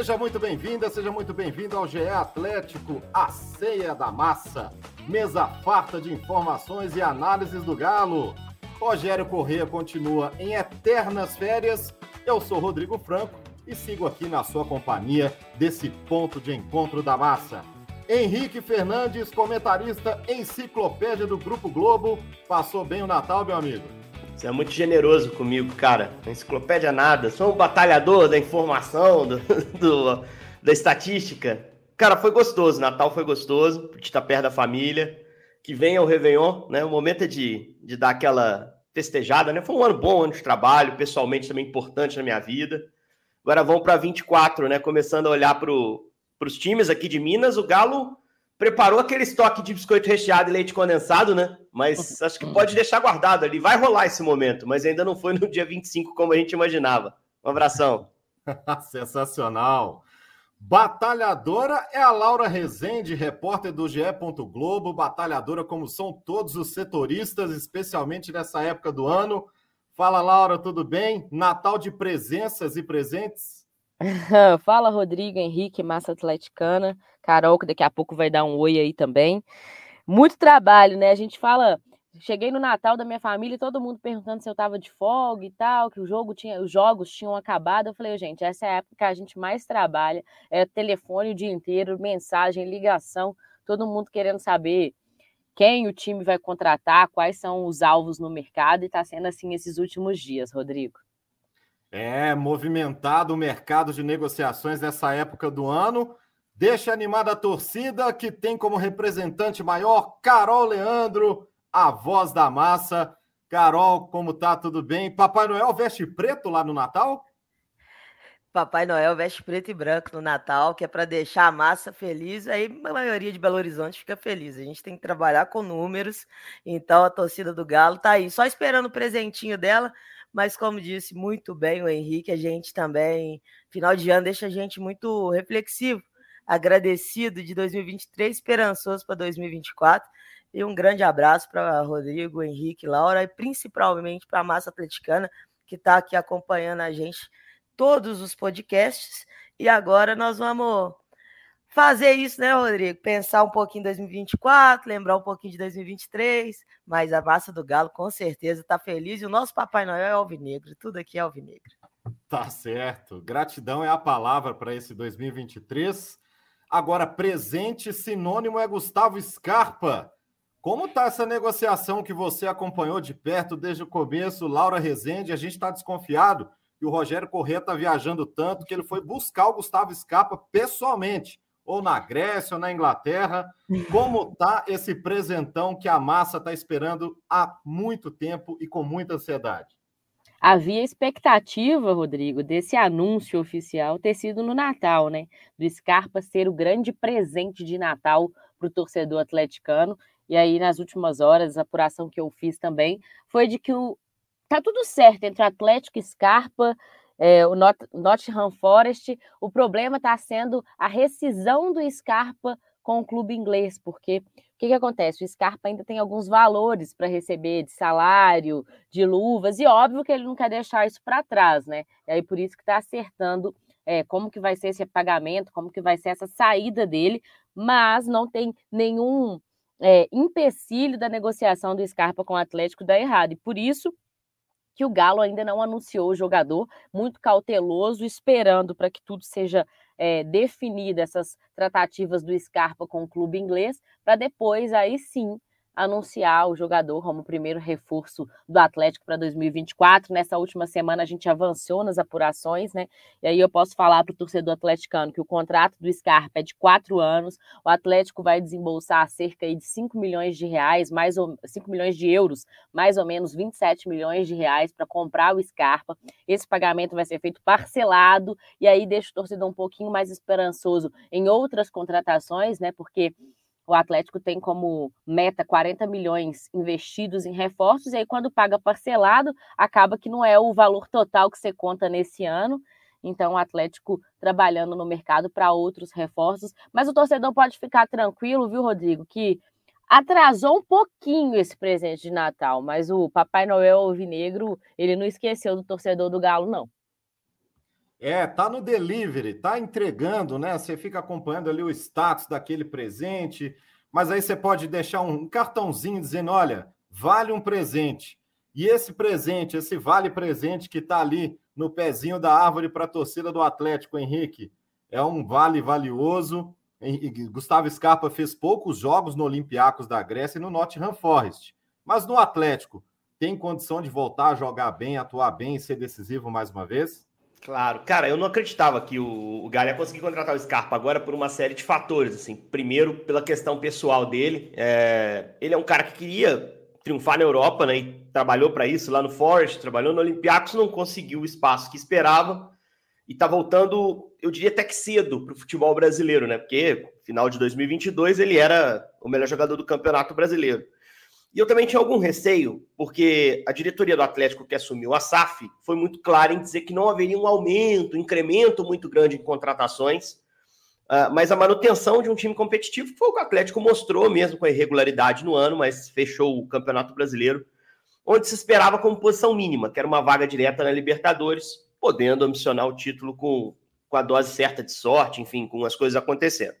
Seja muito bem-vinda, seja muito bem-vindo ao GE Atlético, a ceia da massa. Mesa farta de informações e análises do Galo. Rogério Corrêa continua em eternas férias. Eu sou Rodrigo Franco e sigo aqui na sua companhia desse ponto de encontro da massa. Henrique Fernandes, comentarista enciclopédia do Grupo Globo. Passou bem o Natal, meu amigo? Você é muito generoso comigo, cara. enciclopédia nada. Sou um batalhador da informação, do, do, da estatística. Cara, foi gostoso. Natal foi gostoso, por estar perto da família. Que venha o Réveillon, né? O momento é de, de dar aquela festejada, né? Foi um ano bom, um ano de trabalho, pessoalmente também importante na minha vida. Agora vamos para 24, né? Começando a olhar para os times aqui de Minas. O Galo preparou aquele estoque de biscoito recheado e leite condensado, né? Mas acho que pode deixar guardado ali. Vai rolar esse momento, mas ainda não foi no dia 25 como a gente imaginava. Um abração. Sensacional. Batalhadora é a Laura Rezende, repórter do GE. Globo. Batalhadora, como são todos os setoristas, especialmente nessa época do ano. Fala, Laura, tudo bem? Natal de presenças e presentes? Fala, Rodrigo, Henrique, massa atleticana. Carol, que daqui a pouco vai dar um oi aí também. Muito trabalho, né? A gente fala. Cheguei no Natal da minha família e todo mundo perguntando se eu tava de folga e tal, que o jogo tinha, os jogos tinham acabado. Eu falei, gente, essa é a época que a gente mais trabalha, é telefone o dia inteiro, mensagem, ligação, todo mundo querendo saber quem o time vai contratar, quais são os alvos no mercado, e tá sendo assim esses últimos dias, Rodrigo. É, movimentado o mercado de negociações nessa época do ano. Deixa animada a torcida, que tem como representante maior Carol Leandro, a voz da massa. Carol, como tá? Tudo bem? Papai Noel veste preto lá no Natal? Papai Noel veste preto e branco no Natal, que é para deixar a massa feliz. Aí a maioria de Belo Horizonte fica feliz. A gente tem que trabalhar com números. Então a torcida do Galo tá aí, só esperando o presentinho dela mas como disse muito bem o Henrique, a gente também, final de ano, deixa a gente muito reflexivo, agradecido de 2023, esperançoso para 2024. E um grande abraço para Rodrigo, Henrique, Laura e principalmente para a massa atleticana que está aqui acompanhando a gente todos os podcasts. E agora nós vamos fazer isso, né, Rodrigo? Pensar um pouquinho em 2024, lembrar um pouquinho de 2023, mas a massa do Galo com certeza está feliz e o nosso Papai Noel é alvinegro, tudo aqui é alvinegro. Tá certo. Gratidão é a palavra para esse 2023. Agora, presente sinônimo é Gustavo Scarpa. Como está essa negociação que você acompanhou de perto desde o começo, Laura Rezende? A gente está desconfiado que o Rogério Corrêa está viajando tanto que ele foi buscar o Gustavo Scarpa pessoalmente ou na Grécia, ou na Inglaterra. Como está esse presentão que a massa está esperando há muito tempo e com muita ansiedade? Havia expectativa, Rodrigo, desse anúncio oficial ter sido no Natal, né? Do Scarpa ser o grande presente de Natal para o torcedor atleticano. E aí, nas últimas horas, a apuração que eu fiz também foi de que o... tá tudo certo entre Atlético e Scarpa é, o Not Nottingham Forest, o problema está sendo a rescisão do Scarpa com o clube inglês, porque o que, que acontece? O Scarpa ainda tem alguns valores para receber de salário, de luvas, e óbvio que ele não quer deixar isso para trás, né? E aí por isso que está acertando é, como que vai ser esse pagamento, como que vai ser essa saída dele, mas não tem nenhum é, empecilho da negociação do Scarpa com o Atlético dar errado. E por isso que o Galo ainda não anunciou o jogador, muito cauteloso, esperando para que tudo seja é, definido, essas tratativas do Scarpa com o clube inglês, para depois, aí sim, anunciar o jogador como primeiro reforço do Atlético para 2024. Nessa última semana a gente avançou nas apurações, né? E aí eu posso falar para o torcedor atleticano que o contrato do Scarpa é de quatro anos, o Atlético vai desembolsar cerca de 5 milhões de reais, mais ou 5 milhões de euros, mais ou menos 27 milhões de reais para comprar o Scarpa. Esse pagamento vai ser feito parcelado e aí deixa o torcedor um pouquinho mais esperançoso em outras contratações, né? Porque o Atlético tem como meta 40 milhões investidos em reforços, e aí quando paga parcelado, acaba que não é o valor total que você conta nesse ano. Então, o Atlético trabalhando no mercado para outros reforços. Mas o torcedor pode ficar tranquilo, viu, Rodrigo, que atrasou um pouquinho esse presente de Natal, mas o Papai Noel Alvinegro, ele não esqueceu do torcedor do Galo, não. É, tá no delivery, tá entregando, né? Você fica acompanhando ali o status daquele presente, mas aí você pode deixar um cartãozinho dizendo: olha, vale um presente. E esse presente, esse vale presente que tá ali no pezinho da árvore para a torcida do Atlético, Henrique, é um vale valioso. Gustavo Scarpa fez poucos jogos no Olympiacos da Grécia e no Nottingham Forest, mas no Atlético tem condição de voltar a jogar bem, atuar bem e ser decisivo mais uma vez? Claro, cara, eu não acreditava que o, o Galo ia conseguir contratar o Scarpa agora por uma série de fatores. Assim, primeiro, pela questão pessoal dele, é... ele é um cara que queria triunfar na Europa, né? E trabalhou para isso lá no Forest, trabalhou no Olympiacos, não conseguiu o espaço que esperava e tá voltando, eu diria até que cedo para o futebol brasileiro, né? Porque final de 2022 ele era o melhor jogador do Campeonato Brasileiro. E eu também tinha algum receio, porque a diretoria do Atlético que assumiu a SAF foi muito clara em dizer que não haveria um aumento, um incremento muito grande em contratações, uh, mas a manutenção de um time competitivo, que foi o que o Atlético mostrou mesmo com a irregularidade no ano, mas fechou o Campeonato Brasileiro, onde se esperava como posição mínima, que era uma vaga direta na Libertadores, podendo ambicionar o título com, com a dose certa de sorte, enfim, com as coisas acontecendo.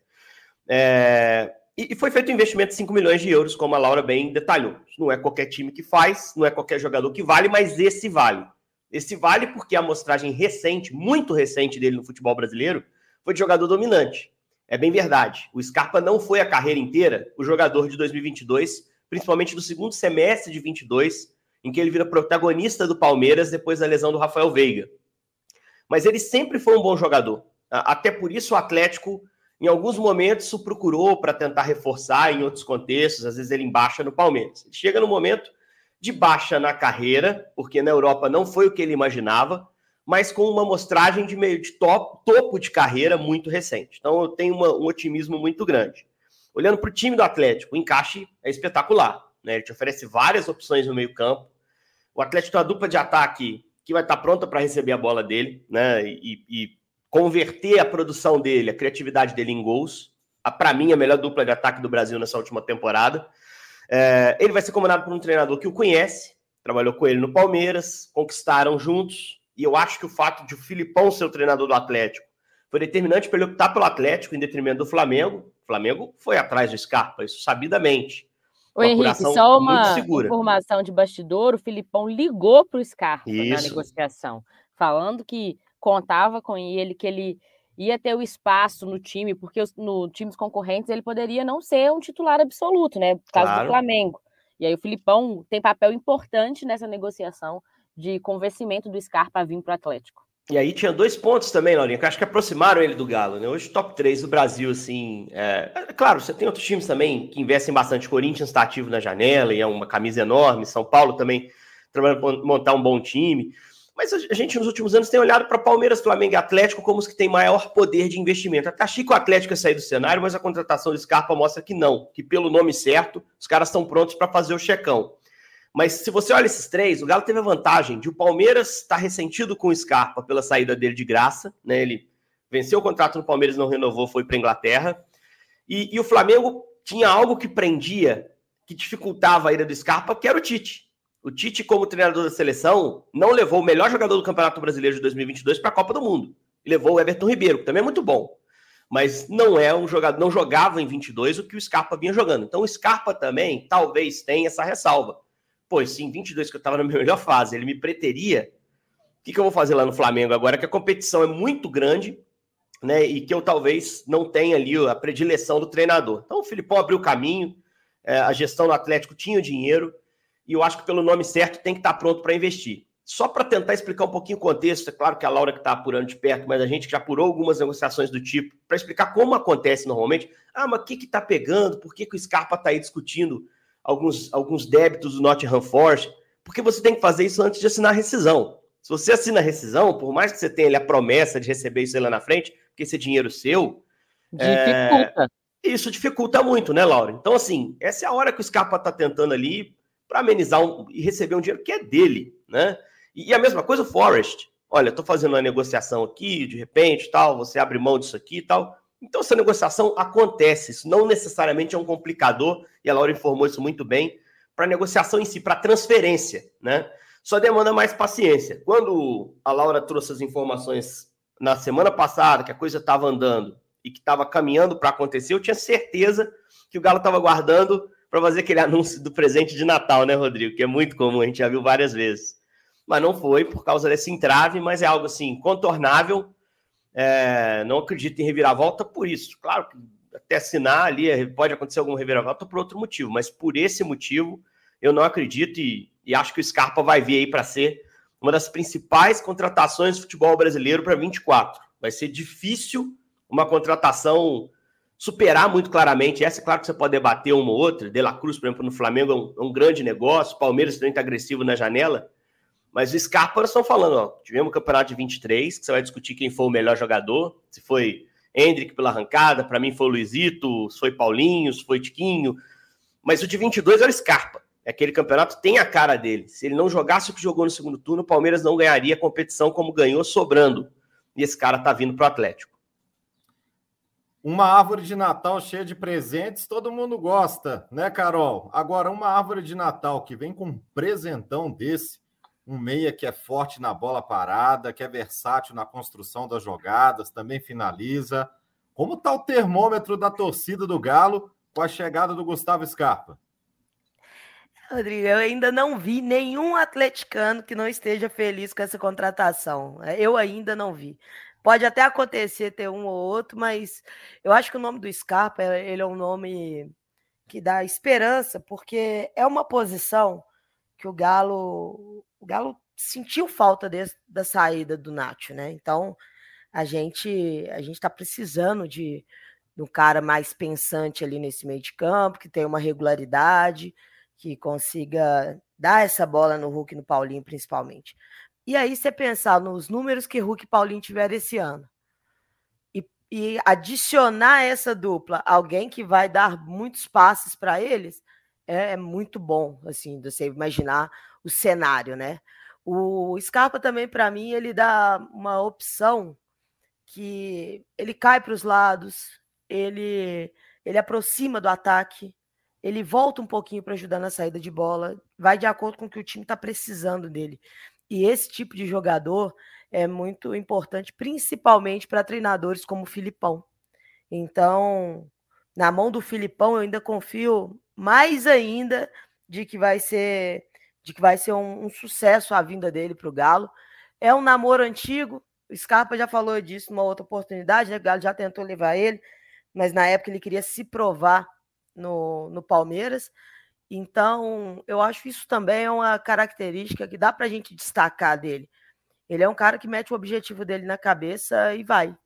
É, e, foi feito um investimento de 5 milhões de euros, como a Laura bem detalhou. Não é qualquer time que faz, não é qualquer jogador que vale, mas esse vale. Esse vale porque a amostragem recente, muito recente dele no futebol brasileiro, foi de jogador dominante. É bem verdade. O Scarpa não foi a carreira inteira o jogador de 2022, principalmente do segundo semestre de 22, em que ele vira protagonista do Palmeiras depois da lesão do Rafael Veiga. Mas ele sempre foi um bom jogador. Até por isso o Atlético em alguns momentos, o procurou para tentar reforçar em outros contextos, às vezes ele embaixa no Palmeiras. Ele chega no momento de baixa na carreira, porque na Europa não foi o que ele imaginava, mas com uma amostragem de meio de top, topo de carreira muito recente. Então eu tenho uma, um otimismo muito grande. Olhando para o time do Atlético, o encaixe é espetacular. Né? Ele te oferece várias opções no meio-campo. O Atlético tem uma dupla de ataque que vai estar pronta para receber a bola dele, né? E, e converter a produção dele, a criatividade dele em gols. Para mim, a melhor dupla de ataque do Brasil nessa última temporada. É, ele vai ser comandado por um treinador que o conhece, trabalhou com ele no Palmeiras, conquistaram juntos. E eu acho que o fato de o Filipão ser o treinador do Atlético foi determinante para ele optar pelo Atlético em detrimento do Flamengo. O Flamengo foi atrás do Scarpa, isso sabidamente. O Henrique, só uma informação de bastidor: o Filipão ligou para o Scarpa isso. na negociação, falando que contava com ele, que ele ia ter o espaço no time, porque os, no times concorrentes ele poderia não ser um titular absoluto, né? Por causa claro. do Flamengo. E aí o Filipão tem papel importante nessa negociação de convencimento do Scarpa a vir para o Atlético. E aí tinha dois pontos também, Laurinha, que acho que aproximaram ele do Galo, né? Hoje top 3 do Brasil, assim. É... é claro, você tem outros times também que investem bastante. Corinthians está ativo na janela e é uma camisa enorme. São Paulo também trabalhando para montar um bom time. Mas a gente, nos últimos anos, tem olhado para Palmeiras, Flamengo e Atlético como os que têm maior poder de investimento. Até achei que o Atlético ia sair do cenário, mas a contratação do Scarpa mostra que não, que pelo nome certo, os caras estão prontos para fazer o checão. Mas se você olha esses três, o Galo teve a vantagem de o Palmeiras estar tá ressentido com o Scarpa pela saída dele de graça, né? Ele venceu o contrato no Palmeiras, não renovou, foi para Inglaterra. E, e o Flamengo tinha algo que prendia, que dificultava a ida do Scarpa, que era o Tite. O Tite, como treinador da seleção, não levou o melhor jogador do Campeonato Brasileiro de 2022 para a Copa do Mundo. levou o Everton Ribeiro, que também é muito bom. Mas não é um jogador, não jogava em 22 o que o Scarpa vinha jogando. Então o Scarpa também talvez tenha essa ressalva. Pois sim, 22 que eu estava na minha melhor fase, ele me preteria. O que, que eu vou fazer lá no Flamengo agora? Que a competição é muito grande, né? E que eu talvez não tenha ali a predileção do treinador. Então o Filipão abriu o caminho, é, a gestão do Atlético tinha o dinheiro, e eu acho que pelo nome certo tem que estar pronto para investir. Só para tentar explicar um pouquinho o contexto, é claro que a Laura que está apurando de perto, mas a gente já apurou algumas negociações do tipo, para explicar como acontece normalmente. Ah, mas o que está pegando? Por que, que o Scarpa está aí discutindo alguns, alguns débitos do Nottingham Forest? Porque você tem que fazer isso antes de assinar a rescisão. Se você assina a rescisão, por mais que você tenha ali, a promessa de receber isso lá na frente, porque esse é dinheiro seu. Dificulta. É... Isso dificulta muito, né, Laura? Então, assim, essa é a hora que o Scarpa está tentando ali para amenizar um, e receber um dinheiro que é dele, né? E, a mesma coisa o Forest. Olha, estou fazendo uma negociação aqui, de repente, tal, você abre mão disso aqui e tal. Então, essa negociação acontece. Isso não necessariamente é um complicador, e a Laura informou isso muito bem, para negociação em si, para transferência, né? Só demanda mais paciência. Quando a Laura trouxe as informações na semana passada, que a coisa estava andando e que estava caminhando para acontecer, eu tinha certeza que o Galo estava guardando para fazer aquele anúncio do presente de Natal, né, Rodrigo? Que é muito comum, a gente já viu várias vezes mas não foi por causa desse entrave, mas é algo assim, contornável. É, não acredito em reviravolta por isso. Claro que até assinar ali pode acontecer algum reviravolta por outro motivo, mas por esse motivo eu não acredito e, e acho que o Scarpa vai vir aí para ser uma das principais contratações do futebol brasileiro para 24. Vai ser difícil uma contratação superar muito claramente. Essa, é claro que você pode debater uma ou outra. De La Cruz, por exemplo, no Flamengo é um, é um grande negócio. Palmeiras também está agressivo na janela. Mas o Scarpa, estamos falando, ó, tivemos o campeonato de 23, que você vai discutir quem foi o melhor jogador, se foi Hendrick pela arrancada, para mim foi o Luizito, se foi Paulinho, se foi Tiquinho, mas o de 22 era o Scarpa. Aquele campeonato tem a cara dele. Se ele não jogasse o que jogou no segundo turno, o Palmeiras não ganharia a competição como ganhou, sobrando. E esse cara tá vindo pro Atlético. Uma árvore de Natal cheia de presentes, todo mundo gosta, né, Carol? Agora, uma árvore de Natal que vem com um presentão desse, um meia que é forte na bola parada, que é versátil na construção das jogadas, também finaliza. Como está o termômetro da torcida do Galo com a chegada do Gustavo Scarpa? Rodrigo, eu ainda não vi nenhum atleticano que não esteja feliz com essa contratação. Eu ainda não vi. Pode até acontecer ter um ou outro, mas eu acho que o nome do Scarpa ele é um nome que dá esperança, porque é uma posição que o Galo o Galo sentiu falta de, da saída do Nacho, né? Então a gente a gente está precisando de, de um cara mais pensante ali nesse meio de campo, que tem uma regularidade, que consiga dar essa bola no Hulk e no Paulinho, principalmente. E aí, você pensar nos números que Hulk e Paulinho tiveram esse ano, e, e adicionar essa dupla, alguém que vai dar muitos passes para eles, é, é, muito bom, assim, você imaginar o cenário, né? O Scarpa também, para mim, ele dá uma opção que ele cai para os lados, ele, ele aproxima do ataque, ele volta um pouquinho para ajudar na saída de bola, vai de acordo com o que o time está precisando dele. E esse tipo de jogador é muito importante, principalmente para treinadores como o Filipão. Então, na mão do Filipão, eu ainda confio mais ainda de que vai ser de que vai ser um, um sucesso a vinda dele para o Galo. É um namoro antigo, o Scarpa já falou disso numa outra oportunidade, né? O Galo já tentou levar ele, mas na época ele queria se provar no, no Palmeiras. Então, eu acho isso também é uma característica que dá para a gente destacar dele. Ele é um cara que mete o objetivo dele na cabeça e vai.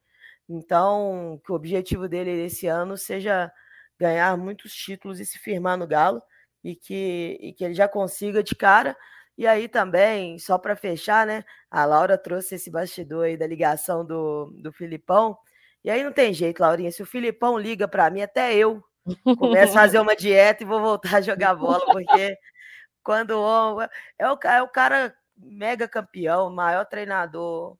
Então, que o objetivo dele esse ano seja ganhar muitos títulos e se firmar no Galo e que, e que ele já consiga de cara. E aí também, só para fechar, né? A Laura trouxe esse bastidor aí da ligação do, do Filipão. E aí não tem jeito, Laurinha. Se o Filipão liga para mim, até eu começo a fazer uma dieta e vou voltar a jogar bola, porque quando é o, é o cara mega campeão, maior treinador,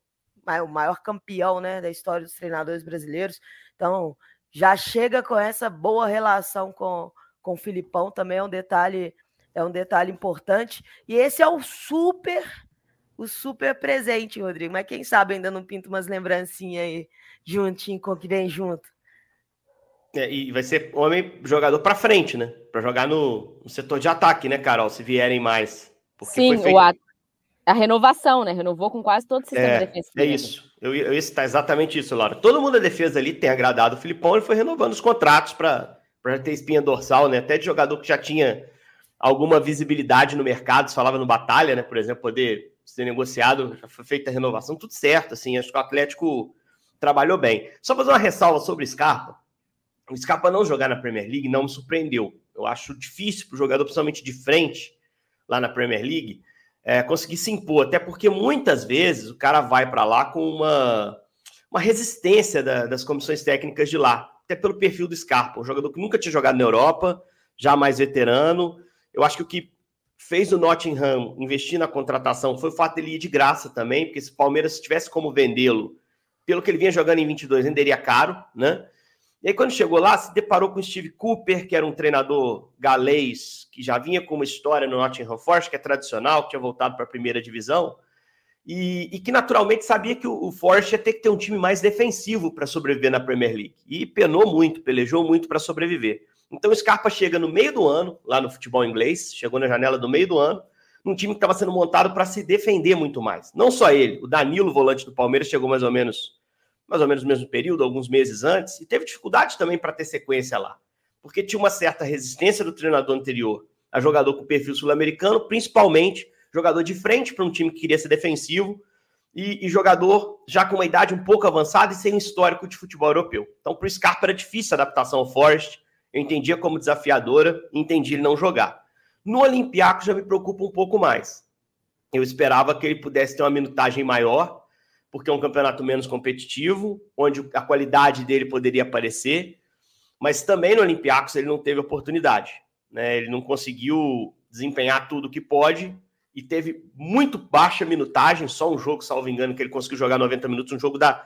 o maior campeão né, da história dos treinadores brasileiros. Então, já chega com essa boa relação com, com o Filipão também é um detalhe é um detalhe importante. E esse é o super o super presente, Rodrigo. Mas quem sabe ainda não pinta umas lembrancinhas aí juntinho com o que vem junto. É, e vai ser homem jogador para frente, né? Para jogar no, no, setor de ataque, né, Carol? Se vierem mais. Sim, feito... a, a, renovação, né? Renovou com quase todo o sistema é, defensivo. É isso. Eu, eu ia citar exatamente isso, Laura. Todo mundo da defesa ali tem agradado o Filipão, ele foi renovando os contratos para para ter espinha dorsal, né? Até de jogador que já tinha alguma visibilidade no mercado, se falava no Batalha, né? Por exemplo, poder ser negociado, já foi feita a renovação, tudo certo, assim, acho que o Atlético trabalhou bem. Só fazer uma ressalva sobre o Scarpa. O Scarpa não jogar na Premier League não me surpreendeu. Eu acho difícil para o jogador, principalmente de frente, lá na Premier League, é, conseguir se impor, até porque muitas vezes o cara vai para lá com uma, uma resistência da, das comissões técnicas de lá, até pelo perfil do Scarpa, um jogador que nunca tinha jogado na Europa, já mais veterano. Eu acho que o que fez o Nottingham investir na contratação foi o fato dele ir de graça também, porque se o Palmeiras tivesse como vendê-lo, pelo que ele vinha jogando em 22, venderia caro, né? E aí, quando chegou lá, se deparou com Steve Cooper, que era um treinador galês, que já vinha com uma história no Nottingham Forest, que é tradicional, que tinha voltado para a primeira divisão, e, e, que naturalmente sabia que o, o Forest ia ter que ter um time mais defensivo para sobreviver na Premier League. E penou muito, pelejou muito para sobreviver. Então o Scarpa chega no meio do ano, lá no futebol inglês, chegou na janela do meio do ano, num time que estava sendo montado para se defender muito mais. Não só ele, o Danilo, volante do Palmeiras, chegou mais ou menos mais ou menos no mesmo período, alguns meses antes, e teve dificuldade também para ter sequência lá, porque tinha uma certa resistência do treinador anterior a jogador com perfil sul-americano, principalmente jogador de frente para um time que queria ser defensivo e, e, jogador já com uma idade um pouco avançada e sem histórico de futebol europeu. Então, para o Scarpa era difícil a adaptação ao Forest, eu entendia como desafiadora, entendi ele não jogar. No Olympiacos já me preocupa um pouco mais. Eu esperava que ele pudesse ter uma minutagem maior, porque é um campeonato menos competitivo, onde a qualidade dele poderia aparecer, mas também no Olympiacos ele não teve oportunidade. Né? Ele não conseguiu desempenhar tudo que pode e teve muito baixa minutagem, só um jogo, salvo engano, que ele conseguiu jogar 90 minutos, um jogo da,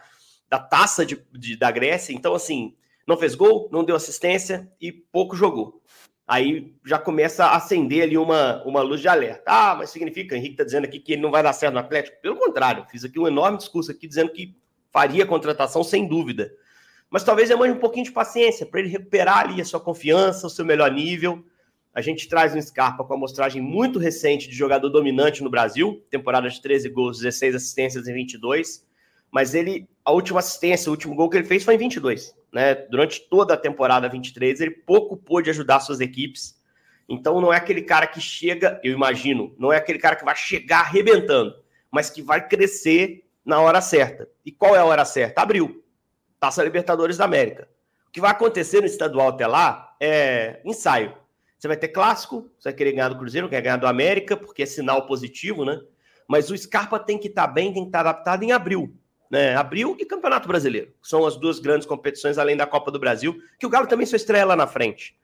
da taça de, de, da Grécia. Então, assim, não fez gol, não deu assistência e pouco jogou aí já começa a acender ali uma, uma luz de alerta. Ah, mas significa, Henrique está dizendo aqui que ele não vai dar certo no Atlético? Pelo contrário, fiz aqui um enorme discurso aqui dizendo que faria contratação sem dúvida. Mas talvez demande um pouquinho de paciência para ele recuperar ali a sua confiança, o seu melhor nível. A gente traz um Scarpa com a amostragem muito recente de jogador dominante no Brasil, temporada de 13 gols, 16 assistências em 22. Mas ele, a última assistência, o último gol que ele fez foi em 22 né? Durante toda a temporada 23, ele pouco pôde ajudar suas equipes. Então não é aquele cara que chega, eu imagino, não é aquele cara que vai chegar arrebentando, mas que vai crescer na hora certa. E qual é a hora certa? Abril. Taça Libertadores da América. O que vai acontecer no estadual até lá é ensaio. Você vai ter clássico, você vai querer ganhar do Cruzeiro, quer ganhar do América, porque é sinal positivo, né? Mas o Scarpa tem que estar tá bem, tem que estar tá adaptado em abril né, abril e Campeonato Brasileiro. São as duas grandes competições, além da Copa do Brasil, que o Galo também só estreia lá na frente.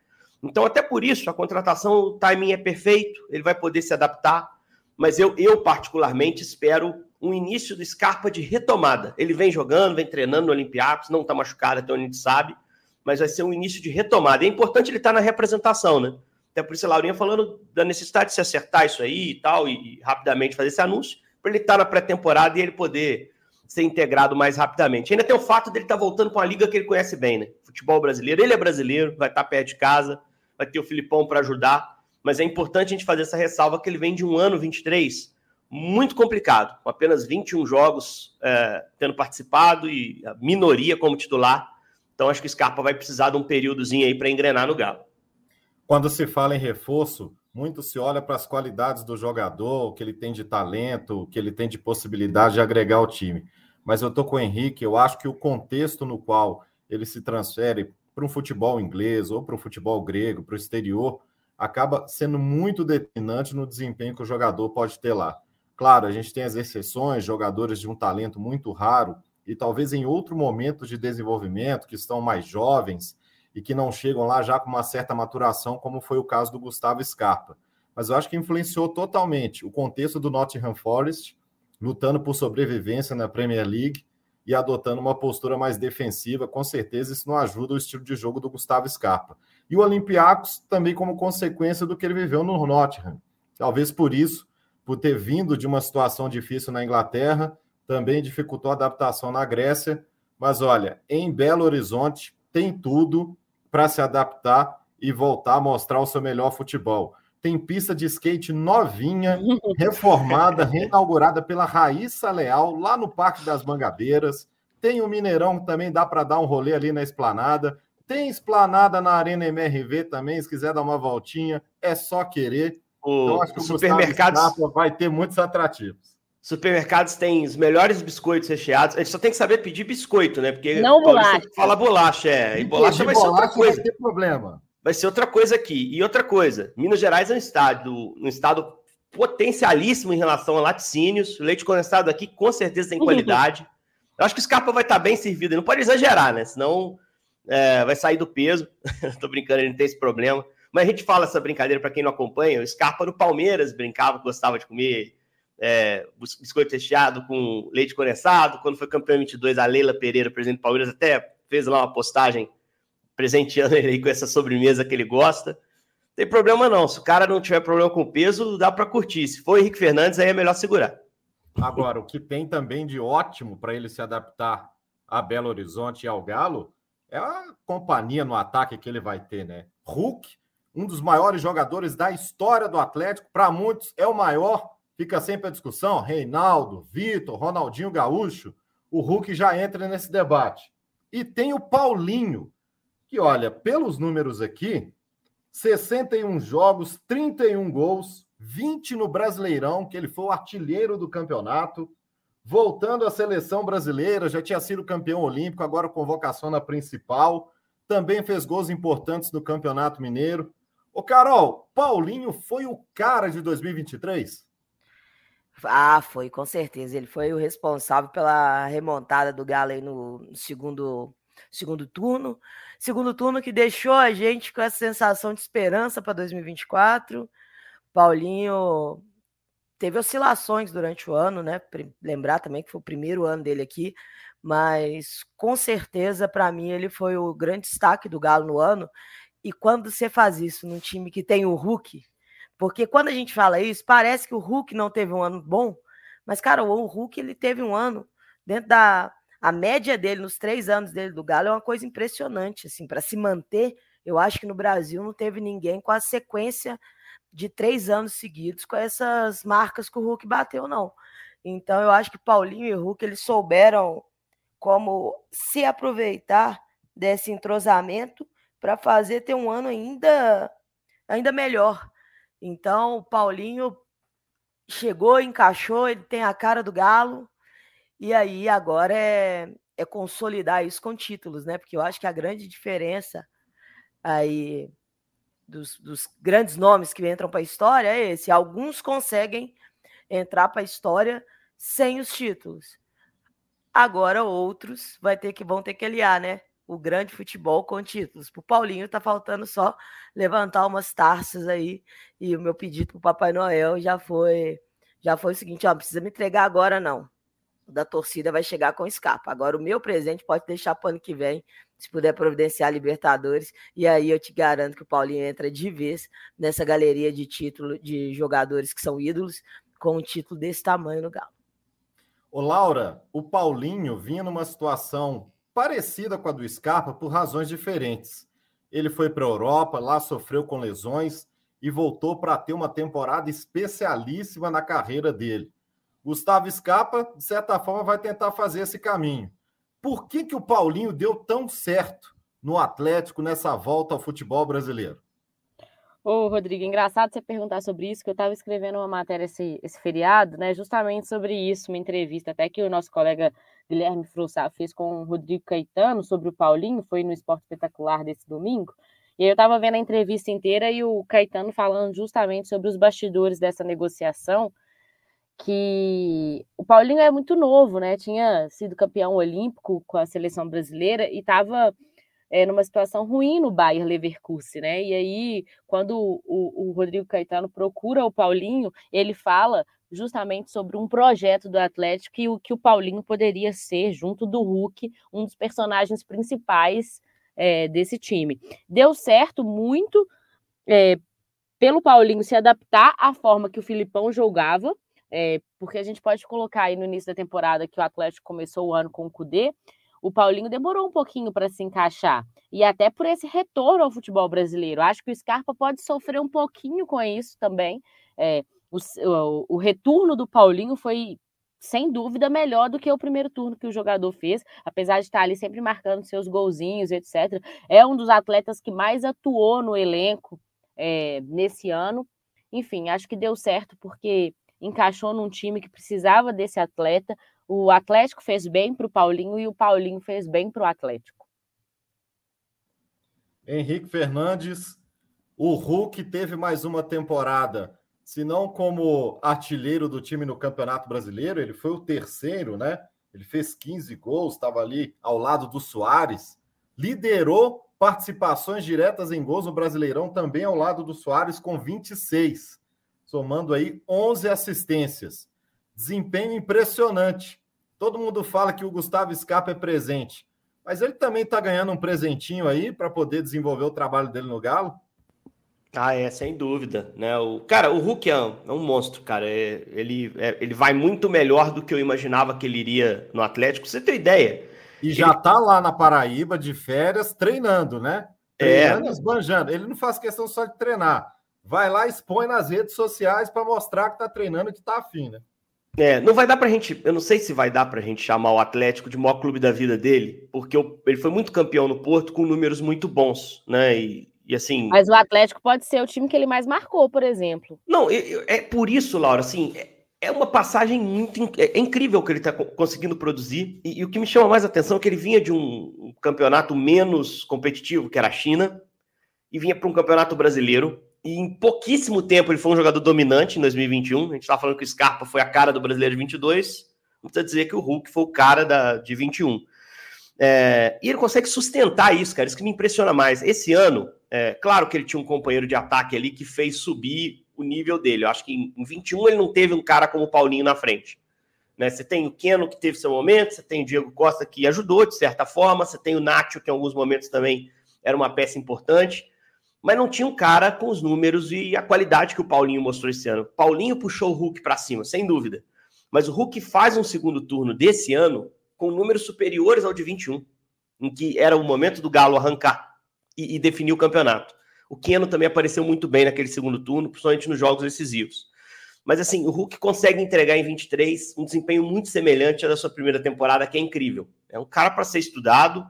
Então, até por isso, a contratação, o timing é perfeito, ele vai poder se adaptar, mas eu, eu particularmente espero um início do Scarpa de retomada. Ele vem jogando, vem treinando no Olympiacos, não está machucado, até onde a gente sabe, mas vai ser um início de retomada. É importante ele estar tá na representação, né? Até por isso a Laurinha falando da necessidade de se acertar isso aí e tal, e, e rapidamente fazer esse anúncio, para ele estar tá na pré-temporada e ele poder ser integrado mais rapidamente. Ainda tem o fato dele estar tá voltando com a liga que ele conhece bem, né? Futebol brasileiro. Ele é brasileiro, vai estar tá perto de casa, vai ter o Filipão para ajudar, mas é importante a gente fazer essa ressalva que ele vem de um ano 23 muito complicado, com apenas 21 jogos é, tendo participado e a minoria como titular. Então acho que o Scarpa vai precisar de um períodozinho aí para engrenar no Galo. Quando se fala em reforço, muito se olha para as qualidades do jogador, o que ele tem de talento, o que ele tem de possibilidade de agregar ao time. Mas eu estou com o Henrique, eu acho que o contexto no qual ele se transfere para um futebol inglês ou para um futebol grego, para o exterior, acaba sendo muito determinante no desempenho que o jogador pode ter lá. Claro, a gente tem as exceções, jogadores de um talento muito raro e talvez em outro momento de desenvolvimento, que estão mais jovens, e que não chegam lá já com uma certa maturação, como foi o caso do Gustavo Scarpa. Mas eu acho que influenciou totalmente o contexto do Nottingham Forest, lutando por sobrevivência na Premier League e adotando uma postura mais defensiva. Com certeza isso não ajuda o estilo de jogo do Gustavo Scarpa. E o Olympiacos também como consequência do que ele viveu no Nottingham. Talvez por isso, por ter vindo de uma situação difícil na Inglaterra, também dificultou a adaptação na Grécia. Mas olha, em Belo Horizonte tem tudo para se adaptar e voltar a mostrar o seu melhor futebol. Tem pista de skate novinha, reformada, reinaugurada pela Raíssa Leal, lá no Parque das Mangabeiras. Tem o Mineirão, também dá para dar um rolê ali na esplanada. Tem esplanada na Arena MRV também, se quiser dar uma voltinha, é só querer. O, então, acho que o supermercados vai ter muitos atrativos. Supermercados têm os melhores biscoitos recheados. A gente só tem que saber pedir biscoito, né? Porque não bolacha. Fala bolacha, é. E bolacha vai ser outra coisa. Vai ter problema. Vai ser outra coisa aqui. E outra coisa, Minas Gerais é um estado, um estado potencialíssimo em relação a laticínios. O leite condensado aqui com certeza tem qualidade. Eu acho que o Scarpa vai estar bem servido. Ele não pode exagerar, né? Senão é, vai sair do peso. Tô brincando, ele não tem esse problema. Mas a gente fala essa brincadeira para quem não acompanha. O Scarpa no Palmeiras brincava, gostava de comer é, biscoito recheado com leite condensado. Quando foi campeão 22, a Leila Pereira, presidente do Palmeiras, até fez lá uma postagem presenteando ele com essa sobremesa que ele gosta. Não tem problema não. Se o cara não tiver problema com o peso, dá para curtir. Se for Henrique Fernandes, aí é melhor segurar. Agora, o que tem também de ótimo para ele se adaptar a Belo Horizonte e ao Galo é a companhia no ataque que ele vai ter, né? Hulk, um dos maiores jogadores da história do Atlético, para muitos é o maior, fica sempre a discussão. Reinaldo, Vitor, Ronaldinho Gaúcho, o Hulk já entra nesse debate. E tem o Paulinho, que olha, pelos números aqui, 61 jogos, 31 gols, 20 no Brasileirão, que ele foi o artilheiro do campeonato. Voltando à seleção brasileira, já tinha sido campeão olímpico, agora convocação na principal. Também fez gols importantes no Campeonato Mineiro. Ô, Carol, Paulinho foi o cara de 2023? Ah, foi, com certeza. Ele foi o responsável pela remontada do Galo aí no segundo, segundo turno. Segundo turno que deixou a gente com essa sensação de esperança para 2024. Paulinho teve oscilações durante o ano, né? Lembrar também que foi o primeiro ano dele aqui, mas com certeza para mim ele foi o grande destaque do Galo no ano. E quando você faz isso num time que tem o Hulk, porque quando a gente fala isso, parece que o Hulk não teve um ano bom, mas cara, o Hulk ele teve um ano dentro da a média dele nos três anos dele do Galo é uma coisa impressionante, assim, para se manter. Eu acho que no Brasil não teve ninguém com a sequência de três anos seguidos com essas marcas que o Hulk bateu, não. Então eu acho que Paulinho e Hulk eles souberam como se aproveitar desse entrosamento para fazer ter um ano ainda ainda melhor. Então, o Paulinho chegou, encaixou, ele tem a cara do Galo. E aí agora é, é consolidar isso com títulos, né? Porque eu acho que a grande diferença aí dos, dos grandes nomes que entram para a história é esse. Alguns conseguem entrar para a história sem os títulos. Agora outros vai ter que vão ter que aliar, né? O grande futebol com títulos. Para o Paulinho tá faltando só levantar umas taças aí. E o meu pedido para o Papai Noel já foi já foi o seguinte: ó, não precisa me entregar agora não. O da torcida vai chegar com escapa. Agora o meu presente pode deixar para ano que vem, se puder providenciar Libertadores. E aí eu te garanto que o Paulinho entra de vez nessa galeria de título de jogadores que são ídolos com um título desse tamanho no Galo. Ô Laura, o Paulinho vinha numa situação parecida com a do Scarpa por razões diferentes. Ele foi para a Europa, lá sofreu com lesões e voltou para ter uma temporada especialíssima na carreira dele. Gustavo Scarpa, de certa forma, vai tentar fazer esse caminho. Por que, que o Paulinho deu tão certo no Atlético nessa volta ao futebol brasileiro? Ô, Rodrigo, engraçado você perguntar sobre isso, que eu estava escrevendo uma matéria esse, esse feriado, né, justamente sobre isso, uma entrevista até que o nosso colega Guilherme Frussá fez com o Rodrigo Caetano sobre o Paulinho, foi no Esporte Espetacular desse domingo, e eu estava vendo a entrevista inteira e o Caetano falando justamente sobre os bastidores dessa negociação, que o Paulinho é muito novo, né? Tinha sido campeão olímpico com a seleção brasileira e estava é, numa situação ruim no Bayer Leverkusen, né? E aí, quando o, o, Rodrigo Caetano procura o Paulinho, ele fala justamente sobre um projeto do Atlético e o que o Paulinho poderia ser, junto do Hulk, um dos personagens principais é, desse time. Deu certo muito é, pelo Paulinho se adaptar à forma que o Filipão jogava, é, porque a gente pode colocar aí no início da temporada que o Atlético começou o ano com o Cudê, o Paulinho demorou um pouquinho para se encaixar. E até por esse retorno ao futebol brasileiro. Acho que o Scarpa pode sofrer um pouquinho com isso também. É, o, o, o retorno do Paulinho foi sem dúvida, melhor do que o primeiro turno que o jogador fez, apesar de estar ali sempre marcando seus golzinhos, etc. É um dos atletas que mais atuou no elenco é, nesse ano. Enfim, acho que deu certo porque encaixou num time que precisava desse atleta. O Atlético fez bem para o Paulinho e o Paulinho fez bem para o Atlético. Henrique Fernandes, o Hulk teve mais uma temporada se não como artilheiro do time no Campeonato Brasileiro, ele foi o terceiro, né? Ele fez 15 gols, estava ali ao lado do Soares, liderou participações diretas em gols no Brasileirão também ao lado do Soares com 26, somando aí 11 assistências. Desempenho impressionante. Todo mundo fala que o Gustavo Scarpa é presente, mas ele também está ganhando um presentinho aí para poder desenvolver o trabalho dele no Galo. Ah, é, sem dúvida, né? O, cara, o Hulk é um, é um monstro, cara. É, ele, é, ele vai muito melhor do que eu imaginava que ele iria no Atlético. Você tem ideia? E já ele... tá lá na Paraíba de férias treinando, né? É. Treinando, é. esbanjando. Ele não faz questão só de treinar. Vai lá, expõe nas redes sociais para mostrar que tá treinando e que tá afim, né? É, não vai dar pra gente, eu não sei se vai dar pra gente chamar o Atlético de maior clube da vida dele, porque ele foi muito campeão no Porto com números muito bons, né? E, e assim. Mas o Atlético pode ser o time que ele mais marcou, por exemplo. Não, é, é por isso, Laura, assim, é, é uma passagem muito é, é incrível que ele está conseguindo produzir. E, e, o que me chama mais atenção é que ele vinha de um, um campeonato menos competitivo, que era a China, e vinha para um campeonato brasileiro. E em pouquíssimo tempo ele foi um jogador dominante em 2021. A gente estava falando que o Scarpa foi a cara do brasileiro de 22. Não precisa dizer que o Hulk foi o cara da, de 21. É, e ele consegue sustentar isso, cara. Isso que me impressiona mais. Esse ano, é, claro que ele tinha um companheiro de ataque ali que fez subir o nível dele. Eu acho que em, em 21 ele não teve um cara como o Paulinho na frente. Né? Você tem o Keno que teve seu momento, você tem o Diego Costa que ajudou de certa forma, você tem o Nacho que em alguns momentos também era uma peça importante, mas não tinha um cara com os números e a qualidade que o Paulinho mostrou esse ano. Paulinho puxou o Hulk para cima, sem dúvida. Mas o Hulk faz um segundo turno desse ano com números superiores ao de 21, em que era o momento do Galo arrancar e, e definir o campeonato. O Keno também apareceu muito bem naquele segundo turno, principalmente nos jogos decisivos. Mas assim, o Hulk consegue entregar em 23 um desempenho muito semelhante ao da sua primeira temporada, que é incrível. É um cara para ser estudado.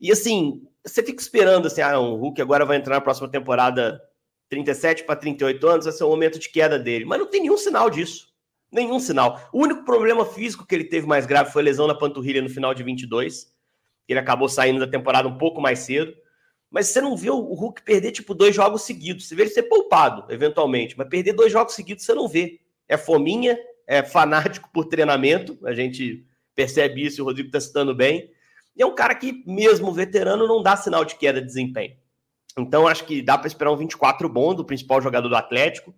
E assim, você fica esperando assim, ah, o Hulk agora vai entrar na próxima temporada 37 para 38 anos, vai ser o momento de queda dele. Mas não tem nenhum sinal disso. Nenhum sinal. O único problema físico que ele teve mais grave foi a lesão na panturrilha no final de 22. Ele acabou saindo da temporada um pouco mais cedo. Mas você não vê o Hulk perder, tipo, dois jogos seguidos. Você vê ele ser poupado, eventualmente, mas perder dois jogos seguidos você não vê. É fominha, é fanático por treinamento, a gente percebe isso, o Rodrigo está citando bem. E é um cara que, mesmo veterano, não dá sinal de queda de desempenho. Então, acho que dá para esperar um 24 bom do principal jogador do Atlético.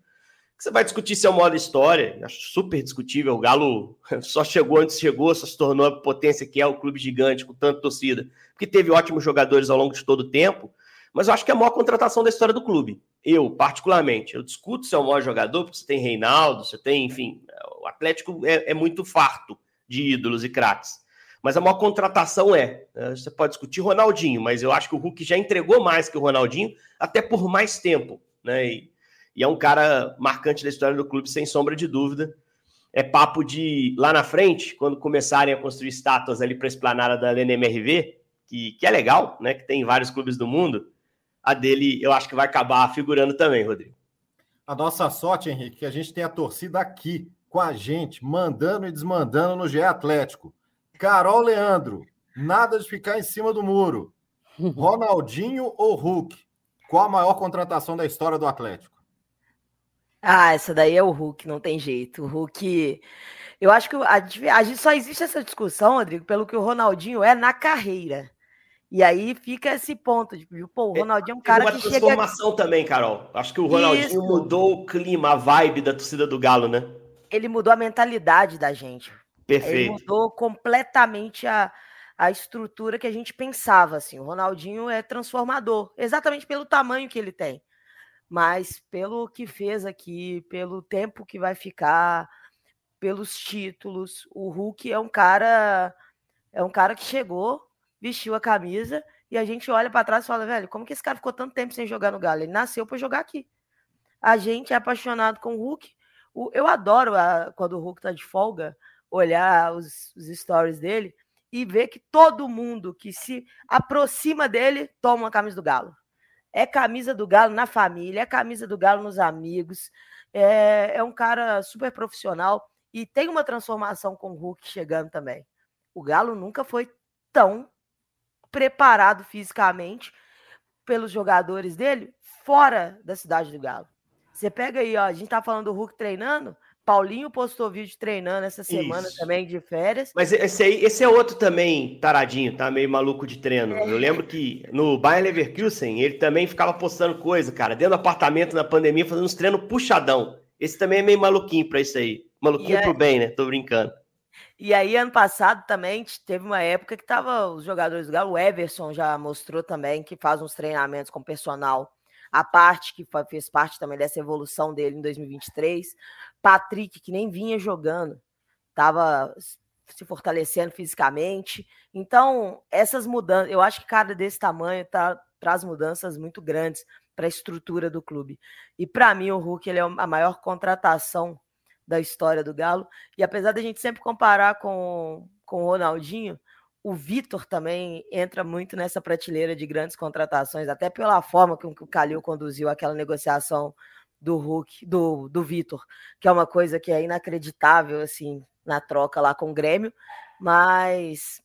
Você vai discutir se é uma história, acho super discutível. O Galo só chegou antes chegou, só se tornou a potência que é o clube gigante, com tanta torcida, porque teve ótimos jogadores ao longo de todo o tempo. Mas eu acho que é a maior contratação da história do clube. Eu, particularmente, eu discuto se é o maior jogador, porque você tem Reinaldo, você tem, enfim, o Atlético é, é muito farto de ídolos e craques. Mas a maior contratação é. Né, você pode discutir Ronaldinho, mas eu acho que o Hulk já entregou mais que o Ronaldinho, até por mais tempo. Né? E e é um cara marcante da história do clube, sem sombra de dúvida. É papo de lá na frente, quando começarem a construir estátuas ali para a esplanada da LNMRV, que, que é legal, né? Que tem vários clubes do mundo. A dele eu acho que vai acabar figurando também, Rodrigo. A nossa sorte, Henrique, é que a gente tem a torcida aqui com a gente, mandando e desmandando no GE Atlético. Carol Leandro, nada de ficar em cima do muro. Ronaldinho ou Hulk? Qual a maior contratação da história do Atlético? Ah, essa daí é o Hulk, não tem jeito. O Hulk. Eu acho que a, a gente só existe essa discussão, Rodrigo, pelo que o Ronaldinho é na carreira. E aí fica esse ponto de, tipo, pô, o é, Ronaldinho é um cara uma que transformação chega... também, Carol. Acho que o Ronaldinho Isso. mudou o clima, a vibe da torcida do Galo, né? Ele mudou a mentalidade da gente. Perfeito. Ele mudou completamente a, a estrutura que a gente pensava, assim. O Ronaldinho é transformador, exatamente pelo tamanho que ele tem mas pelo que fez aqui, pelo tempo que vai ficar, pelos títulos, o Hulk é um cara é um cara que chegou, vestiu a camisa e a gente olha para trás e fala, velho, como que esse cara ficou tanto tempo sem jogar no Galo? Ele nasceu para jogar aqui. A gente é apaixonado com o Hulk. eu adoro a, quando o Hulk tá de folga, olhar os, os stories dele e ver que todo mundo que se aproxima dele toma a camisa do Galo. É camisa do Galo na família, é camisa do Galo nos amigos. É, é um cara super profissional e tem uma transformação com o Hulk chegando também. O Galo nunca foi tão preparado fisicamente pelos jogadores dele fora da cidade do Galo. Você pega aí, ó, a gente tá falando do Hulk treinando, Paulinho postou vídeo treinando essa semana Isso. também de férias. Mas esse aí, esse é outro também taradinho, tá meio maluco de treino. É. Eu lembro que no Bayern Leverkusen ele também ficava postando coisa, cara, dentro do apartamento na pandemia fazendo uns treinos puxadão. Esse também é meio maluquinho para isso aí. Maluquinho pro bem, né? Tô brincando. E aí, ano passado também teve uma época que tava os jogadores do Galo, o Everson já mostrou também que faz uns treinamentos com personal a parte que fez parte também dessa evolução dele em 2023. Patrick, que nem vinha jogando, estava se fortalecendo fisicamente. Então, essas mudanças, eu acho que cada desse tamanho tá, traz mudanças muito grandes para a estrutura do clube. E para mim, o Hulk ele é a maior contratação da história do Galo. E apesar da gente sempre comparar com, com o Ronaldinho, o Vitor também entra muito nessa prateleira de grandes contratações, até pela forma que o Calil conduziu aquela negociação do Hulk, do, do Vitor, que é uma coisa que é inacreditável, assim, na troca lá com o Grêmio, mas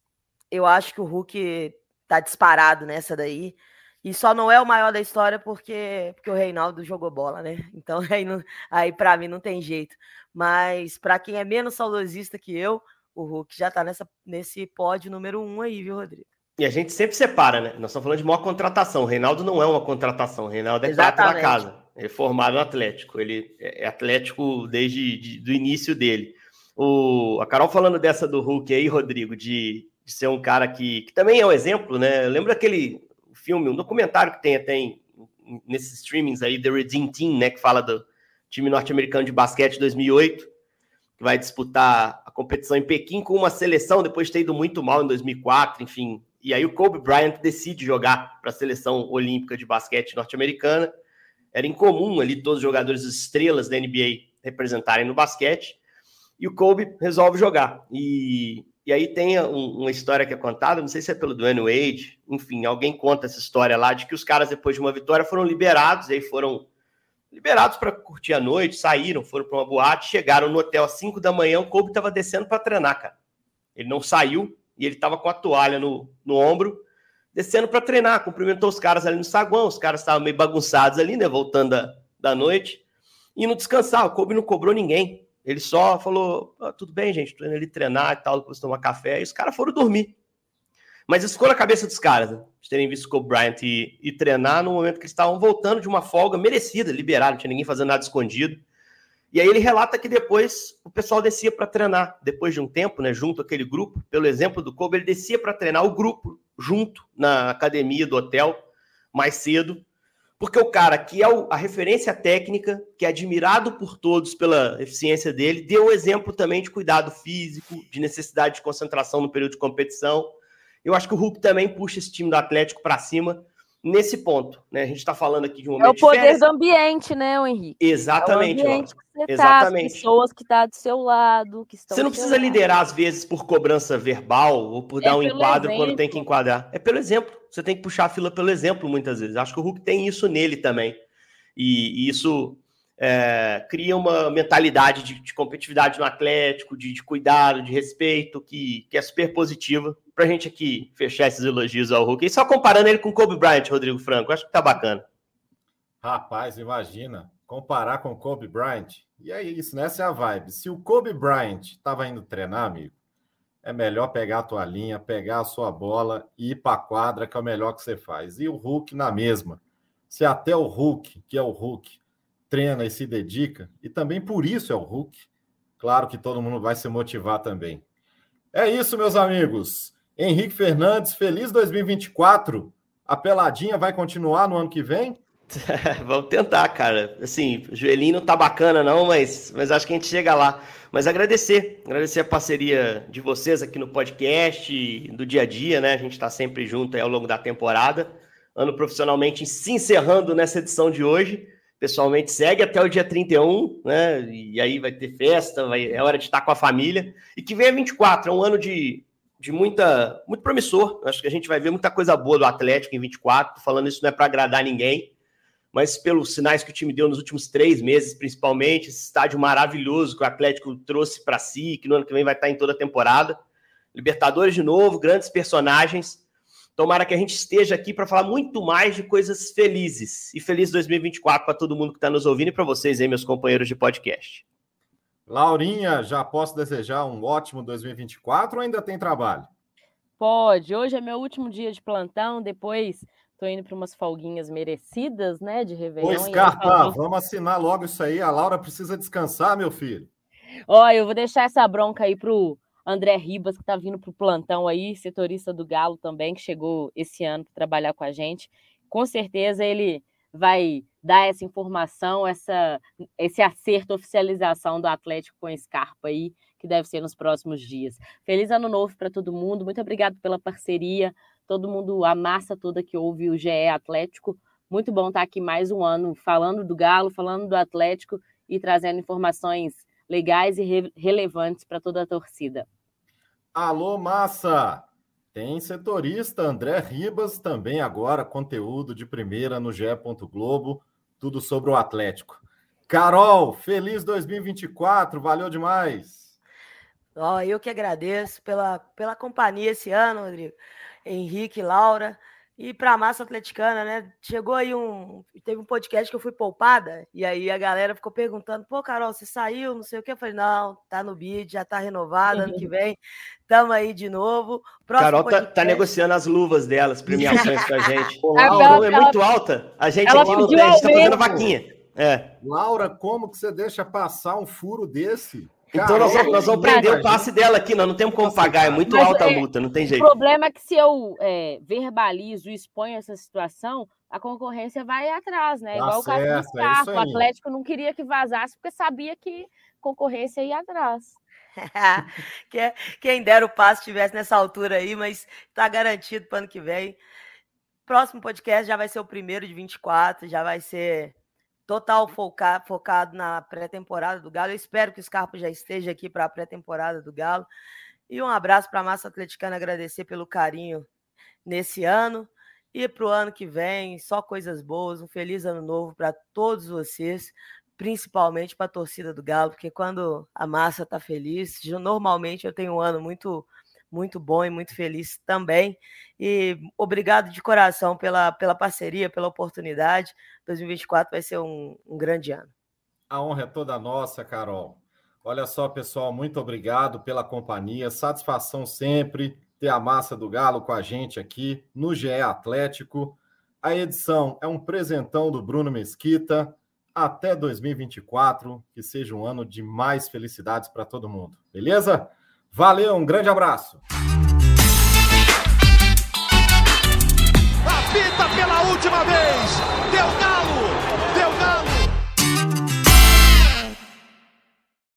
eu acho que o Hulk tá disparado nessa daí, e só não é o maior da história porque, porque o Reinaldo jogou bola, né? Então aí, aí para mim não tem jeito. Mas para quem é menos saudosista que eu, o Hulk já tá nessa, nesse pódio número um aí, viu, Rodrigo? E a gente sempre separa, né? Nós estamos falando de maior contratação. O Reinaldo não é uma contratação. O Reinaldo é Exatamente. da casa. Ele é formado no Atlético. Ele é Atlético desde de, do início dele. O, a Carol falando dessa do Hulk aí, Rodrigo, de, de ser um cara que, que também é um exemplo, né? Eu lembro aquele filme, um documentário que tem até em, nesses streamings aí, The Redeem Team, né? Que fala do time norte-americano de basquete 2008 que vai disputar a competição em Pequim com uma seleção, depois de ter ido muito mal em 2004, enfim. E aí o Kobe Bryant decide jogar para a seleção olímpica de basquete norte-americana. Era incomum ali todos os jogadores estrelas da NBA representarem no basquete. E o Kobe resolve jogar. E, e aí tem um, uma história que é contada, não sei se é pelo Dwayne Wade, enfim, alguém conta essa história lá de que os caras, depois de uma vitória, foram liberados, aí foram liberados para curtir a noite, saíram, foram para uma boate, chegaram no hotel às 5 da manhã, o Kobe estava descendo para treinar, cara. Ele não saiu e ele estava com a toalha no, no ombro, descendo para treinar, cumprimentou os caras ali no saguão, os caras estavam meio bagunçados ali, né, voltando da, da noite, e não descansar, o Kobe não cobrou ninguém. Ele só falou, ah, tudo bem, gente, tô indo ali treinar e tal, depois tomar café, e os caras foram dormir. Mas isso ficou na cabeça dos caras, né? De terem visto o Kobe Bryant e, e treinar no momento que eles estavam voltando de uma folga merecida, liberado, não tinha ninguém fazendo nada escondido. E aí ele relata que depois o pessoal descia para treinar, depois de um tempo, né, junto àquele grupo, pelo exemplo do Kobe, ele descia para treinar o grupo junto na academia do hotel mais cedo, porque o cara que é a referência técnica, que é admirado por todos pela eficiência dele, deu o exemplo também de cuidado físico, de necessidade de concentração no período de competição. Eu acho que o Hulk também puxa esse time do Atlético para cima nesse ponto, né? A gente está falando aqui de um momento É o poder do ambiente, né, Henrique? Exatamente. É o ambiente que você Exatamente. Tá, as pessoas que estão tá do seu lado, que estão Você não precisa liderar às vezes por cobrança verbal ou por é dar um enquadro exemplo. quando tem que enquadrar. É pelo exemplo. Você tem que puxar a fila pelo exemplo muitas vezes. Acho que o Hulk tem isso nele também. E, e isso é, cria uma mentalidade de, de, competitividade no Atlético, de, de cuidado, de respeito, que, que é super positiva. Pra gente aqui fechar esses elogios ao Hulk. E só comparando ele com Kobe Bryant, Rodrigo Franco, acho que tá bacana. Rapaz, imagina, comparar com Kobe Bryant. E é isso, né? essa é a vibe. Se o Kobe Bryant estava indo treinar, amigo, é melhor pegar a tua linha, pegar a sua bola e ir para a quadra, que é o melhor que você faz. E o Hulk na mesma. Se até o Hulk, que é o Hulk, treina e se dedica, e também por isso é o Hulk, claro que todo mundo vai se motivar também. É isso, meus amigos. Henrique Fernandes, feliz 2024. A peladinha vai continuar no ano que vem? Vamos tentar, cara. Assim, o joelhinho não tá bacana, não, mas, mas acho que a gente chega lá. Mas agradecer, agradecer a parceria de vocês aqui no podcast, do dia a dia, né? A gente está sempre junto ao longo da temporada. Ano profissionalmente se encerrando nessa edição de hoje pessoalmente segue até o dia 31, né? E aí vai ter festa, vai, é hora de estar com a família. E que venha 24, é um ano de, de muita, muito promissor. Acho que a gente vai ver muita coisa boa do Atlético em 24. Falando isso não é para agradar ninguém, mas pelos sinais que o time deu nos últimos três meses, principalmente, esse estádio maravilhoso que o Atlético trouxe para si, que no ano que vem vai estar em toda a temporada. Libertadores de novo, grandes personagens. Tomara que a gente esteja aqui para falar muito mais de coisas felizes. E feliz 2024 para todo mundo que está nos ouvindo e para vocês aí, meus companheiros de podcast. Laurinha, já posso desejar um ótimo 2024 ou ainda tem trabalho? Pode. Hoje é meu último dia de plantão, depois estou indo para umas folguinhas merecidas, né, de Réveillon. Ô, Scarpa, vamos assinar logo isso aí. A Laura precisa descansar, meu filho. Ó, eu vou deixar essa bronca aí pro André Ribas, que está vindo para o plantão aí, setorista do Galo também, que chegou esse ano para trabalhar com a gente. Com certeza ele vai dar essa informação, essa, esse acerto, oficialização do Atlético com Scarpa aí, que deve ser nos próximos dias. Feliz ano novo para todo mundo, muito obrigado pela parceria, todo mundo, a massa toda que ouve o GE Atlético. Muito bom estar aqui mais um ano falando do Galo, falando do Atlético e trazendo informações legais e re relevantes para toda a torcida. Alô, massa! Tem setorista André Ribas, também agora conteúdo de primeira no GE. Globo, tudo sobre o Atlético. Carol, feliz 2024, valeu demais! Oh, eu que agradeço pela, pela companhia esse ano, Rodrigo. Henrique, Laura. E para a massa atleticana, né? Chegou aí um. Teve um podcast que eu fui poupada, e aí a galera ficou perguntando: pô, Carol, você saiu? Não sei o que. Eu falei: não, tá no bid, já tá renovado. Ano que vem, tamo aí de novo. Próximo Carol tá, tá, negociando as luvas delas, premiações com a gente. Pô, Laura, é muito alta. A gente aqui no a gente tá fazendo vaquinha. É. Laura, como que você deixa passar um furo desse? Então nós, vamos, nós vamos prender o passe dela aqui, nós não temos como pagar, é muito Mas, alta a é, multa, não tem jeito. O problema é que se eu é, verbalizo e exponho essa situação, a concorrência vai atrás, né? Tá Igual o caso do é Scarpa, é o Atlético não queria que vazasse porque sabia que concorrência ia atrás. Quem dera o passe estivesse nessa altura aí, mas está garantido para ano que vem. Próximo podcast já vai ser o primeiro de 24, já vai ser total foca, focado na pré-temporada do Galo. Eu espero que o Scarpa já esteja aqui para a pré-temporada do Galo. E um abraço para a massa atleticana, agradecer pelo carinho nesse ano. E para o ano que vem, só coisas boas. Um feliz ano novo para todos vocês, principalmente para a torcida do Galo, porque quando a massa está feliz, normalmente eu tenho um ano muito muito bom e muito feliz também. E obrigado de coração pela, pela parceria, pela oportunidade. 2024 vai ser um, um grande ano. A honra é toda nossa, Carol. Olha só, pessoal, muito obrigado pela companhia. Satisfação sempre ter a massa do Galo com a gente aqui no GE Atlético. A edição é um presentão do Bruno Mesquita. Até 2024, que seja um ano de mais felicidades para todo mundo. Beleza? Valeu, um grande abraço. Apita pela última vez. Deu.